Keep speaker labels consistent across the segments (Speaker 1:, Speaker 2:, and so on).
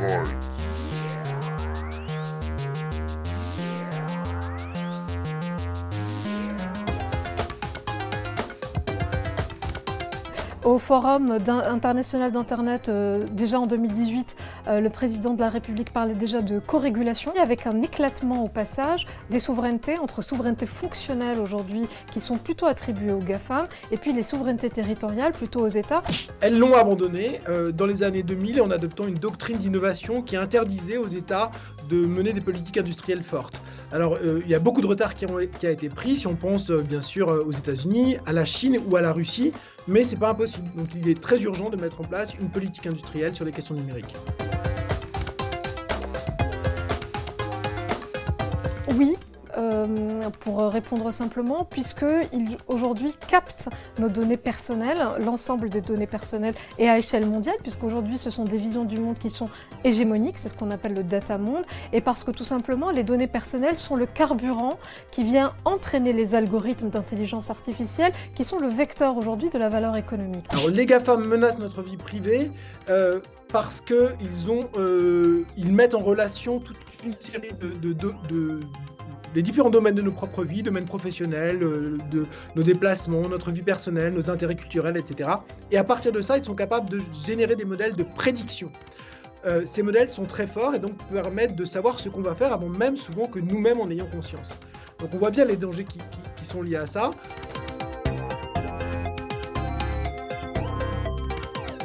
Speaker 1: sides.
Speaker 2: Au Forum international d'Internet, euh, déjà en 2018, euh, le président de la République parlait déjà de co-régulation, avec un éclatement au passage des souverainetés, entre souverainetés fonctionnelles aujourd'hui, qui sont plutôt attribuées aux GAFAM, et puis les souverainetés territoriales, plutôt aux États.
Speaker 3: Elles l'ont abandonné euh, dans les années 2000 en adoptant une doctrine d'innovation qui interdisait aux États de mener des politiques industrielles fortes. Alors, il y a beaucoup de retard qui, qui, a été pris, si on pense bien sûr aux États-Unis, à la Chine ou à la Russie, mais c'est pas impossible. Donc il est très urgent de mettre en place une politique industrielle sur les questions numériques.
Speaker 2: Oui, euh, pour répondre simplement, puisqu'ils aujourd'hui captent nos données personnelles, l'ensemble des données personnelles et à échelle mondiale, puisqu'aujourd'hui ce sont des visions du monde qui sont hégémoniques, c'est ce qu'on appelle le data monde, et parce que tout simplement les données personnelles sont le carburant qui vient entraîner les algorithmes d'intelligence artificielle qui sont le vecteur aujourd'hui de la valeur économique.
Speaker 3: Alors les GAFAM menacent notre vie privée euh, parce qu'ils euh, mettent en relation toute une série de les différents domaines de nos propres vies, domaines professionnels, euh, de nos déplacements, notre vie personnelle, nos intérêts culturels, etc. Et à partir de ça, ils sont capables de générer des modèles de prédiction. Euh, ces modèles sont très forts et donc permettent de savoir ce qu'on va faire avant même souvent que nous-mêmes en ayons conscience. Donc on voit bien les dangers qui, qui sont liés à ça.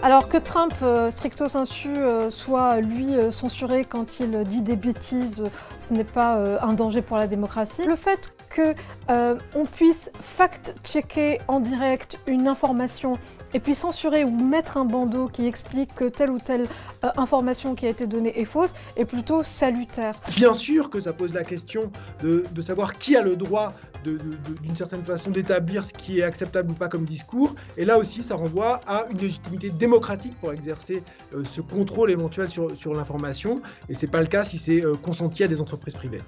Speaker 2: Alors que Trump, euh, stricto sensu, euh, soit lui euh, censuré quand il dit des bêtises, ce n'est pas un danger pour la démocratie. Le fait qu'on puisse fact-checker en direct une information et puis censurer ou mettre un bandeau qui explique que telle ou telle information qui a été donnée est fausse est plutôt salutaire.
Speaker 3: Bien sûr que ça pose la question de, de savoir qui a le droit d'une certaine façon d'établir ce qui est acceptable ou pas comme discours. Et là aussi, ça renvoie à une légitimité démocratique pour exercer euh, ce contrôle éventuel sur, sur l'information. Et c'est pas le cas si c'est euh, consenti à des entreprises privées.